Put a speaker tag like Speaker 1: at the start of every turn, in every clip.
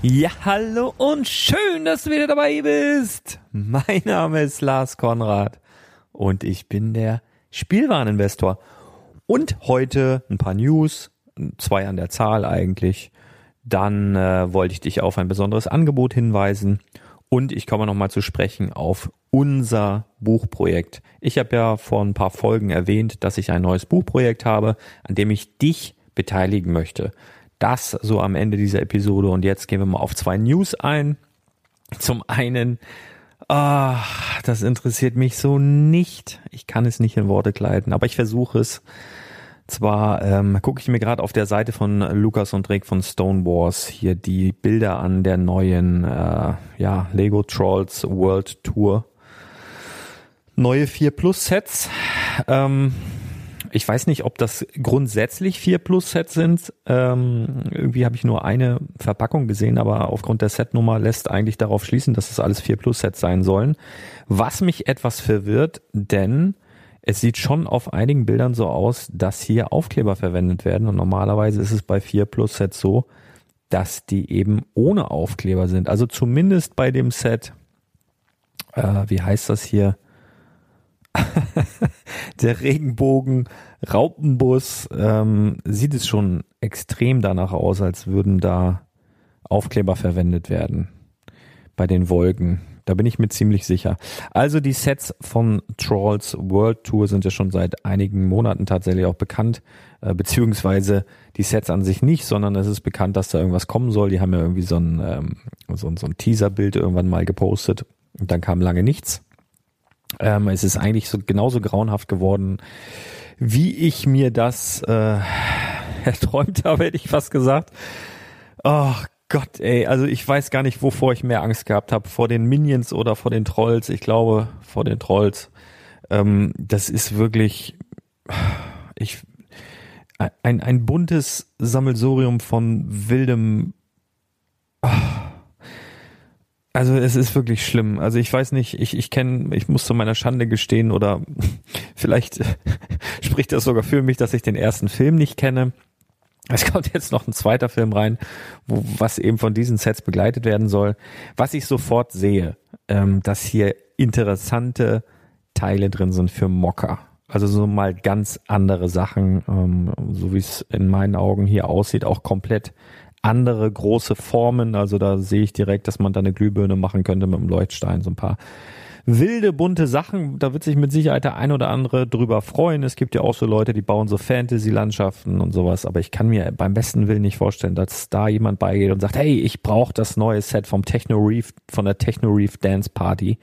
Speaker 1: Ja, hallo und schön, dass du wieder dabei bist. Mein Name ist Lars Konrad und ich bin der Spielwareninvestor. Und heute ein paar News, zwei an der Zahl eigentlich. Dann äh, wollte ich dich auf ein besonderes Angebot hinweisen und ich komme nochmal zu sprechen auf unser Buchprojekt. Ich habe ja vor ein paar Folgen erwähnt, dass ich ein neues Buchprojekt habe, an dem ich dich beteiligen möchte. Das so am Ende dieser Episode. Und jetzt gehen wir mal auf zwei News ein. Zum einen, ah, das interessiert mich so nicht. Ich kann es nicht in Worte kleiden, aber ich versuche es. Zwar ähm, gucke ich mir gerade auf der Seite von Lukas und Drake von Stone Wars hier die Bilder an der neuen äh, ja, Lego Trolls World Tour. Neue 4 Plus Sets. Ähm, ich weiß nicht, ob das grundsätzlich 4 Plus Sets sind. Ähm, irgendwie habe ich nur eine Verpackung gesehen, aber aufgrund der Setnummer lässt eigentlich darauf schließen, dass es alles 4 Plus Sets sein sollen. Was mich etwas verwirrt, denn es sieht schon auf einigen Bildern so aus, dass hier Aufkleber verwendet werden und normalerweise ist es bei 4 Plus Sets so, dass die eben ohne Aufkleber sind. Also zumindest bei dem Set, äh, wie heißt das hier? der Regenbogen Raupenbus ähm, sieht es schon extrem danach aus, als würden da Aufkleber verwendet werden bei den Wolken. Da bin ich mir ziemlich sicher. Also die Sets von Trolls World Tour sind ja schon seit einigen Monaten tatsächlich auch bekannt, äh, beziehungsweise die Sets an sich nicht, sondern es ist bekannt, dass da irgendwas kommen soll. Die haben ja irgendwie so ein, ähm, so, so ein Teaserbild irgendwann mal gepostet und dann kam lange nichts. Ähm, es ist eigentlich so genauso grauenhaft geworden, wie ich mir das äh, erträumt habe, hätte ich fast gesagt. Oh Gott, ey, also ich weiß gar nicht, wovor ich mehr Angst gehabt habe, vor den Minions oder vor den Trolls. Ich glaube, vor den Trolls. Ähm, das ist wirklich, ich, ein, ein buntes Sammelsurium von wildem, oh, also es ist wirklich schlimm. Also ich weiß nicht, ich, ich kenne, ich muss zu meiner Schande gestehen oder vielleicht spricht das sogar für mich, dass ich den ersten Film nicht kenne. Es kommt jetzt noch ein zweiter Film rein, wo, was eben von diesen Sets begleitet werden soll. Was ich sofort sehe, ähm, dass hier interessante Teile drin sind für Mocker. Also so mal ganz andere Sachen, ähm, so wie es in meinen Augen hier aussieht, auch komplett andere große Formen. Also da sehe ich direkt, dass man da eine Glühbirne machen könnte mit einem Leuchtstein, so ein paar wilde, bunte Sachen. Da wird sich mit Sicherheit der ein oder andere drüber freuen. Es gibt ja auch so Leute, die bauen so Fantasy-Landschaften und sowas. Aber ich kann mir beim besten Willen nicht vorstellen, dass da jemand beigeht und sagt, hey, ich brauche das neue Set vom Techno Reef, von der Techno Reef Dance Party.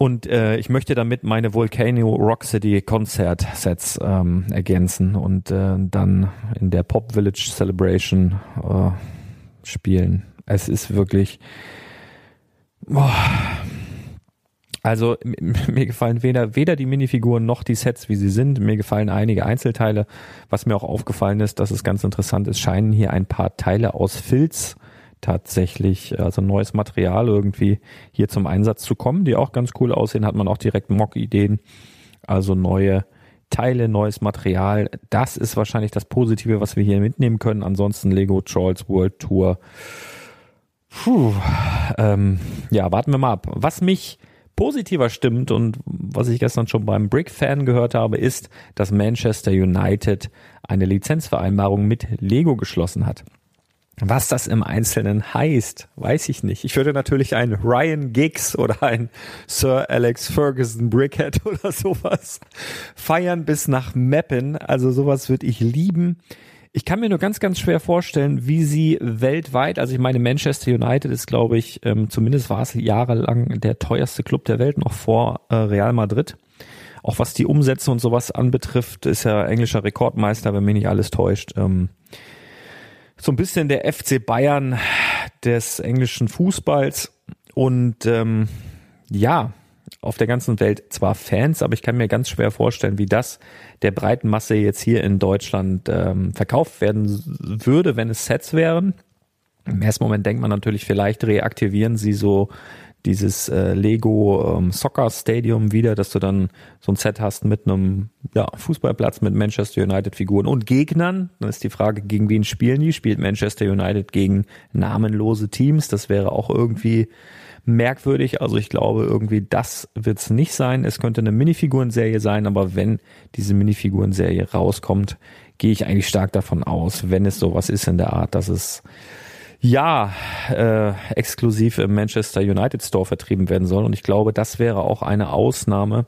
Speaker 1: Und äh, ich möchte damit meine Volcano Rock City Konzert-Sets ähm, ergänzen und äh, dann in der Pop Village Celebration äh, spielen. Es ist wirklich. Boah. Also mir gefallen weder, weder die Minifiguren noch die Sets, wie sie sind. Mir gefallen einige Einzelteile. Was mir auch aufgefallen ist, dass es ganz interessant ist, scheinen hier ein paar Teile aus Filz tatsächlich, also neues Material irgendwie hier zum Einsatz zu kommen, die auch ganz cool aussehen, hat man auch direkt Mock-Ideen, also neue Teile, neues Material. Das ist wahrscheinlich das Positive, was wir hier mitnehmen können. Ansonsten Lego Trolls World Tour. Puh, ähm, ja, warten wir mal ab. Was mich positiver stimmt und was ich gestern schon beim Brick-Fan gehört habe, ist, dass Manchester United eine Lizenzvereinbarung mit Lego geschlossen hat. Was das im Einzelnen heißt, weiß ich nicht. Ich würde natürlich einen Ryan Giggs oder einen Sir Alex Ferguson Brickhead oder sowas feiern bis nach Meppen. Also sowas würde ich lieben. Ich kann mir nur ganz, ganz schwer vorstellen, wie sie weltweit, also ich meine, Manchester United ist, glaube ich, ähm, zumindest war es jahrelang der teuerste Club der Welt, noch vor äh, Real Madrid. Auch was die Umsätze und sowas anbetrifft, ist ja englischer Rekordmeister, wenn mich nicht alles täuscht. Ähm, so ein bisschen der FC Bayern des englischen Fußballs und ähm, ja, auf der ganzen Welt zwar Fans, aber ich kann mir ganz schwer vorstellen, wie das der breiten Masse jetzt hier in Deutschland ähm, verkauft werden würde, wenn es Sets wären. Im ersten Moment denkt man natürlich, vielleicht reaktivieren sie so dieses äh, Lego ähm, Soccer Stadium wieder, dass du dann so ein Set hast mit einem ja, Fußballplatz mit Manchester United Figuren und Gegnern. Dann ist die Frage, gegen wen spielen die? Spielt Manchester United gegen namenlose Teams? Das wäre auch irgendwie merkwürdig. Also ich glaube, irgendwie das wird es nicht sein. Es könnte eine Minifigurenserie sein, aber wenn diese Minifigurenserie rauskommt, gehe ich eigentlich stark davon aus, wenn es sowas ist in der Art, dass es ja äh, exklusiv im Manchester United Store vertrieben werden soll. Und ich glaube, das wäre auch eine Ausnahme,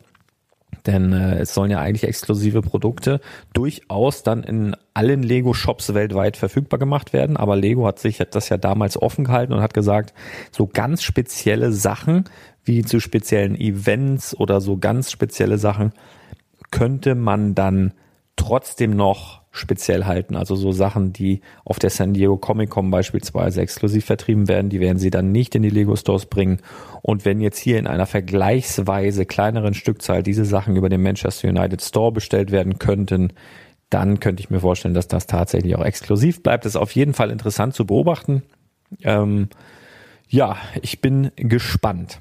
Speaker 1: denn äh, es sollen ja eigentlich exklusive Produkte durchaus dann in allen Lego-Shops weltweit verfügbar gemacht werden. Aber Lego hat sich das ja damals offen gehalten und hat gesagt, so ganz spezielle Sachen wie zu speziellen Events oder so ganz spezielle Sachen könnte man dann trotzdem noch speziell halten. Also so Sachen, die auf der San Diego Comic Con beispielsweise exklusiv vertrieben werden, die werden sie dann nicht in die Lego Stores bringen. Und wenn jetzt hier in einer vergleichsweise kleineren Stückzahl diese Sachen über den Manchester United Store bestellt werden könnten, dann könnte ich mir vorstellen, dass das tatsächlich auch exklusiv bleibt. Das ist auf jeden Fall interessant zu beobachten. Ähm, ja, ich bin gespannt.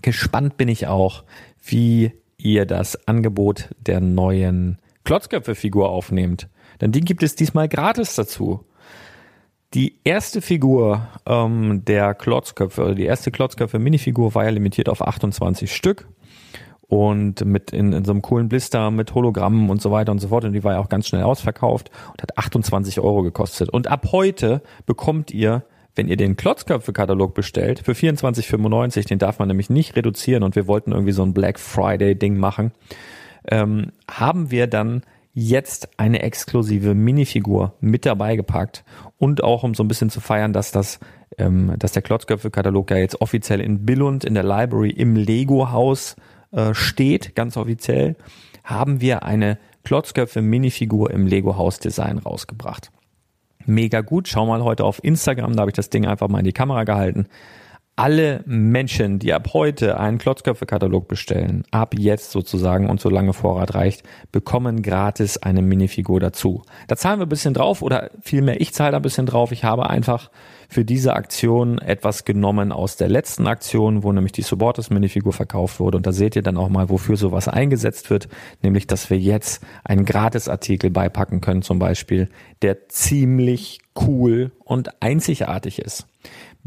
Speaker 1: Gespannt bin ich auch, wie ihr das Angebot der neuen Klotzköpfe-Figur aufnehmt, denn die gibt es diesmal gratis dazu. Die erste Figur ähm, der Klotzköpfe, oder die erste Klotzköpfe-Minifigur war ja limitiert auf 28 Stück und mit in, in so einem coolen Blister mit Hologrammen und so weiter und so fort. Und die war ja auch ganz schnell ausverkauft und hat 28 Euro gekostet. Und ab heute bekommt ihr, wenn ihr den Klotzköpfe-Katalog bestellt, für 24,95, den darf man nämlich nicht reduzieren und wir wollten irgendwie so ein Black Friday-Ding machen, ähm, haben wir dann jetzt eine exklusive Minifigur mit dabei gepackt und auch um so ein bisschen zu feiern, dass das, ähm, dass der Klotzköpfe-Katalog ja jetzt offiziell in Billund in der Library im Lego-Haus äh, steht, ganz offiziell, haben wir eine Klotzköpfe-Minifigur im Lego-Haus-Design rausgebracht. Mega gut. Schau mal heute auf Instagram, da habe ich das Ding einfach mal in die Kamera gehalten alle Menschen, die ab heute einen Klotzköpfe-Katalog bestellen, ab jetzt sozusagen und solange Vorrat reicht, bekommen gratis eine Minifigur dazu. Da zahlen wir ein bisschen drauf oder vielmehr ich zahle da ein bisschen drauf. Ich habe einfach für diese Aktion etwas genommen aus der letzten Aktion, wo nämlich die Supporters Minifigur verkauft wurde. Und da seht ihr dann auch mal, wofür sowas eingesetzt wird, nämlich, dass wir jetzt einen Gratisartikel beipacken können zum Beispiel, der ziemlich cool und einzigartig ist.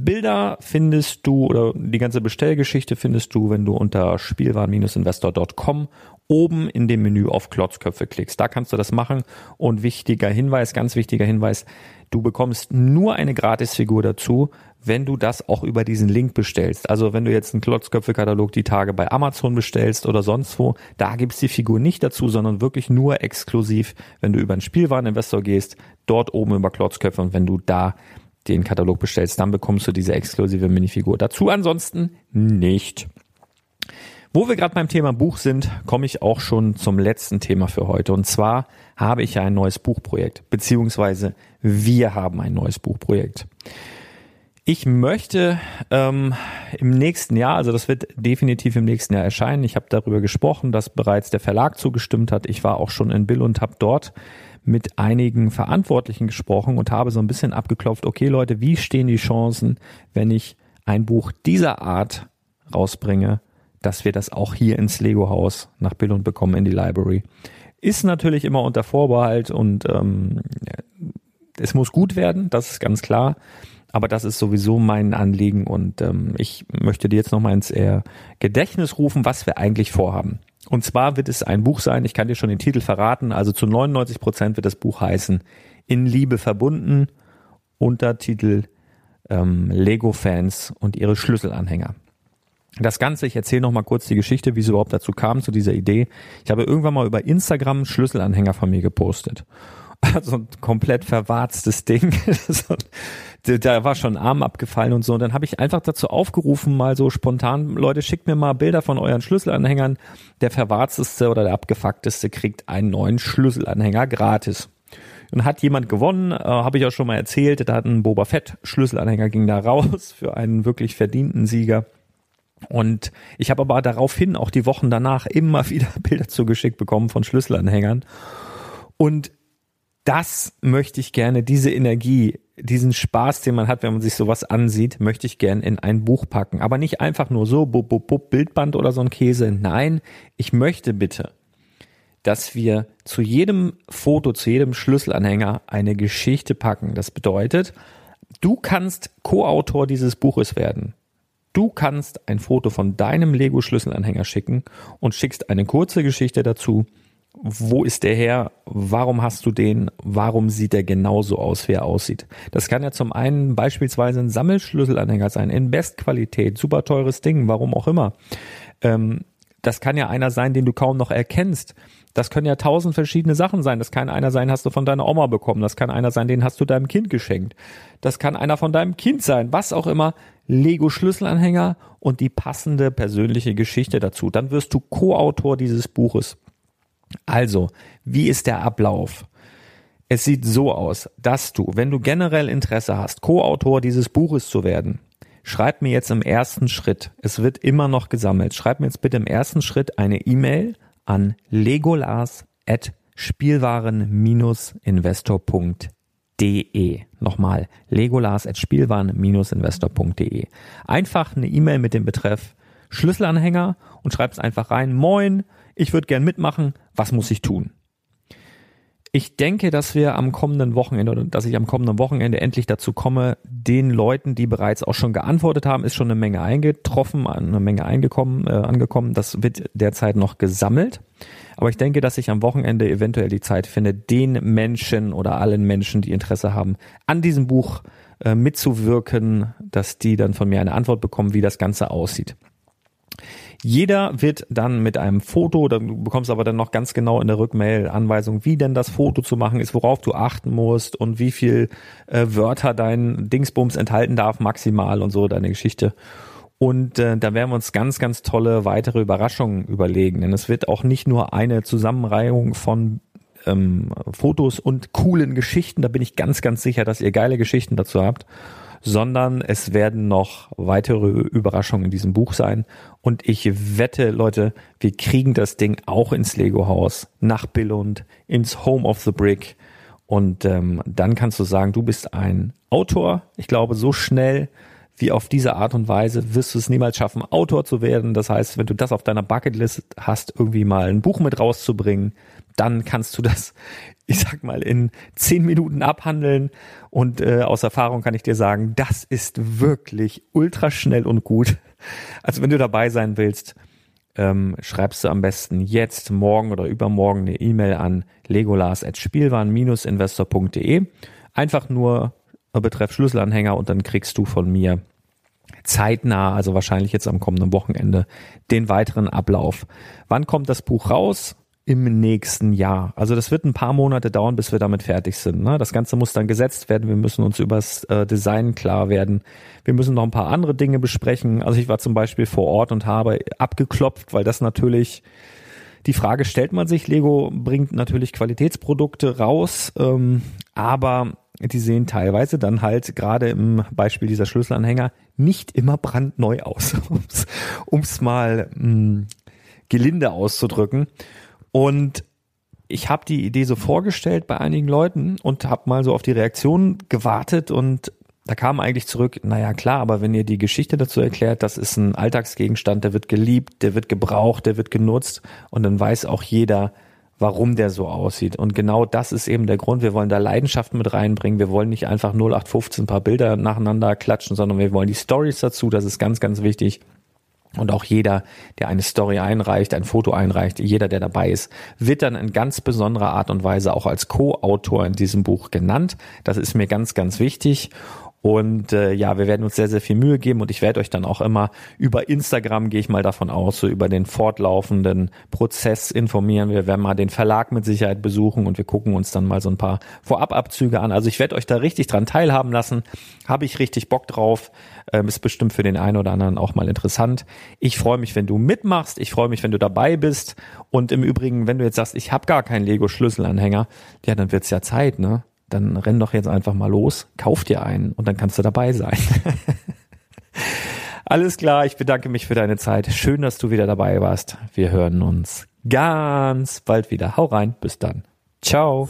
Speaker 1: Bilder findest du oder die ganze Bestellgeschichte findest du, wenn du unter spielwaren-investor.com oben in dem Menü auf Klotzköpfe klickst. Da kannst du das machen. Und wichtiger Hinweis, ganz wichtiger Hinweis, du bekommst nur eine Gratisfigur dazu, wenn du das auch über diesen Link bestellst. Also wenn du jetzt einen Klotzköpfe-Katalog die Tage bei Amazon bestellst oder sonst wo, da gibt's die Figur nicht dazu, sondern wirklich nur exklusiv, wenn du über einen Spielwareninvestor gehst, dort oben über Klotzköpfe und wenn du da den Katalog bestellst, dann bekommst du diese exklusive Minifigur dazu. Ansonsten nicht. Wo wir gerade beim Thema Buch sind, komme ich auch schon zum letzten Thema für heute. Und zwar habe ich ja ein neues Buchprojekt, beziehungsweise wir haben ein neues Buchprojekt. Ich möchte ähm, im nächsten Jahr, also das wird definitiv im nächsten Jahr erscheinen. Ich habe darüber gesprochen, dass bereits der Verlag zugestimmt hat. Ich war auch schon in Bill und habe dort mit einigen Verantwortlichen gesprochen und habe so ein bisschen abgeklopft, okay Leute, wie stehen die Chancen, wenn ich ein Buch dieser Art rausbringe, dass wir das auch hier ins Lego-Haus nach Billund bekommen in die Library. Ist natürlich immer unter Vorbehalt und ähm, es muss gut werden, das ist ganz klar. Aber das ist sowieso mein Anliegen und ähm, ich möchte dir jetzt nochmal ins äh, Gedächtnis rufen, was wir eigentlich vorhaben. Und zwar wird es ein Buch sein, ich kann dir schon den Titel verraten, also zu 99 Prozent wird das Buch heißen In Liebe verbunden, Untertitel ähm, Lego-Fans und ihre Schlüsselanhänger. Das Ganze, ich erzähle noch mal kurz die Geschichte, wie es überhaupt dazu kam, zu dieser Idee. Ich habe irgendwann mal über Instagram Schlüsselanhänger von mir gepostet. Also ein komplett verwarztes Ding. da war schon ein Arm abgefallen und so. Und dann habe ich einfach dazu aufgerufen, mal so spontan, Leute, schickt mir mal Bilder von euren Schlüsselanhängern. Der verwarzteste oder der abgefuckteste kriegt einen neuen Schlüsselanhänger gratis. Und hat jemand gewonnen, äh, habe ich auch schon mal erzählt, da hat ein Boba Fett Schlüsselanhänger ging da raus für einen wirklich verdienten Sieger. Und ich habe aber daraufhin auch die Wochen danach immer wieder Bilder zugeschickt bekommen von Schlüsselanhängern. Und das möchte ich gerne, diese Energie, diesen Spaß, den man hat, wenn man sich sowas ansieht, möchte ich gerne in ein Buch packen. Aber nicht einfach nur so, bub, bub, bub, Bildband oder so ein Käse. Nein, ich möchte bitte, dass wir zu jedem Foto, zu jedem Schlüsselanhänger eine Geschichte packen. Das bedeutet, du kannst Co-Autor dieses Buches werden. Du kannst ein Foto von deinem Lego-Schlüsselanhänger schicken und schickst eine kurze Geschichte dazu, wo ist der her? Warum hast du den? Warum sieht er genauso aus, wie er aussieht? Das kann ja zum einen beispielsweise ein Sammelschlüsselanhänger sein, in Bestqualität, super teures Ding, warum auch immer. Ähm, das kann ja einer sein, den du kaum noch erkennst. Das können ja tausend verschiedene Sachen sein. Das kann einer sein, hast du von deiner Oma bekommen. Das kann einer sein, den hast du deinem Kind geschenkt. Das kann einer von deinem Kind sein. Was auch immer. Lego Schlüsselanhänger und die passende persönliche Geschichte dazu. Dann wirst du Co-Autor dieses Buches. Also, wie ist der Ablauf? Es sieht so aus, dass du, wenn du generell Interesse hast, Co-Autor dieses Buches zu werden, schreib mir jetzt im ersten Schritt, es wird immer noch gesammelt, schreib mir jetzt bitte im ersten Schritt eine E-Mail an legolas.spielwaren-investor.de. Nochmal, legolas.spielwaren-investor.de. Einfach eine E-Mail mit dem Betreff Schlüsselanhänger und schreibst einfach rein, moin, ich würde gern mitmachen, was muss ich tun? Ich denke, dass wir am kommenden Wochenende oder dass ich am kommenden Wochenende endlich dazu komme, den Leuten, die bereits auch schon geantwortet haben, ist schon eine Menge eingetroffen, eine Menge eingekommen, äh, angekommen. Das wird derzeit noch gesammelt. Aber ich denke, dass ich am Wochenende eventuell die Zeit finde, den Menschen oder allen Menschen, die Interesse haben, an diesem Buch äh, mitzuwirken, dass die dann von mir eine Antwort bekommen, wie das Ganze aussieht. Jeder wird dann mit einem Foto, dann bekommst aber dann noch ganz genau in der Rückmail Anweisung, wie denn das Foto zu machen ist, worauf du achten musst und wie viel äh, Wörter dein Dingsbums enthalten darf maximal und so deine Geschichte. Und äh, da werden wir uns ganz, ganz tolle weitere Überraschungen überlegen. Denn es wird auch nicht nur eine Zusammenreihung von ähm, Fotos und coolen Geschichten. Da bin ich ganz, ganz sicher, dass ihr geile Geschichten dazu habt sondern es werden noch weitere Überraschungen in diesem Buch sein. Und ich wette, Leute, wir kriegen das Ding auch ins Lego-Haus, nach Billund, ins Home of the Brick. Und ähm, dann kannst du sagen, du bist ein Autor. Ich glaube, so schnell wie auf diese Art und Weise wirst du es niemals schaffen, Autor zu werden. Das heißt, wenn du das auf deiner Bucketlist hast, irgendwie mal ein Buch mit rauszubringen, dann kannst du das, ich sag mal, in zehn Minuten abhandeln. Und äh, aus Erfahrung kann ich dir sagen, das ist wirklich ultra schnell und gut. Also wenn du dabei sein willst, ähm, schreibst du am besten jetzt, morgen oder übermorgen eine E-Mail an legolas.spielwaren-investor.de. Einfach nur betreff Schlüsselanhänger und dann kriegst du von mir zeitnah, also wahrscheinlich jetzt am kommenden Wochenende, den weiteren Ablauf. Wann kommt das Buch raus? Im nächsten Jahr. Also das wird ein paar Monate dauern, bis wir damit fertig sind. Ne? Das Ganze muss dann gesetzt werden. Wir müssen uns übers äh, Design klar werden. Wir müssen noch ein paar andere Dinge besprechen. Also ich war zum Beispiel vor Ort und habe abgeklopft, weil das natürlich die Frage stellt man sich. Lego bringt natürlich Qualitätsprodukte raus, ähm, aber die sehen teilweise dann halt gerade im Beispiel dieser Schlüsselanhänger nicht immer brandneu aus, um es mal mh, hm, gelinde auszudrücken. Und ich habe die Idee so vorgestellt bei einigen Leuten und habe mal so auf die Reaktion gewartet und da kam eigentlich zurück, naja klar, aber wenn ihr die Geschichte dazu erklärt, das ist ein Alltagsgegenstand, der wird geliebt, der wird gebraucht, der wird genutzt und dann weiß auch jeder, warum der so aussieht. Und genau das ist eben der Grund. Wir wollen da Leidenschaft mit reinbringen. Wir wollen nicht einfach 0815 ein paar Bilder nacheinander klatschen, sondern wir wollen die Stories dazu. Das ist ganz, ganz wichtig. Und auch jeder, der eine Story einreicht, ein Foto einreicht, jeder, der dabei ist, wird dann in ganz besonderer Art und Weise auch als Co-Autor in diesem Buch genannt. Das ist mir ganz, ganz wichtig. Und äh, ja, wir werden uns sehr, sehr viel Mühe geben und ich werde euch dann auch immer über Instagram, gehe ich mal davon aus, so über den fortlaufenden Prozess informieren. Wir werden mal den Verlag mit Sicherheit besuchen und wir gucken uns dann mal so ein paar Vorababzüge an. Also ich werde euch da richtig dran teilhaben lassen. Habe ich richtig Bock drauf. Ähm, ist bestimmt für den einen oder anderen auch mal interessant. Ich freue mich, wenn du mitmachst. Ich freue mich, wenn du dabei bist. Und im Übrigen, wenn du jetzt sagst, ich habe gar keinen Lego-Schlüsselanhänger, ja, dann wird's ja Zeit, ne? Dann renn doch jetzt einfach mal los, kauf dir einen und dann kannst du dabei sein. Alles klar, ich bedanke mich für deine Zeit. Schön, dass du wieder dabei warst. Wir hören uns ganz bald wieder. Hau rein, bis dann. Ciao.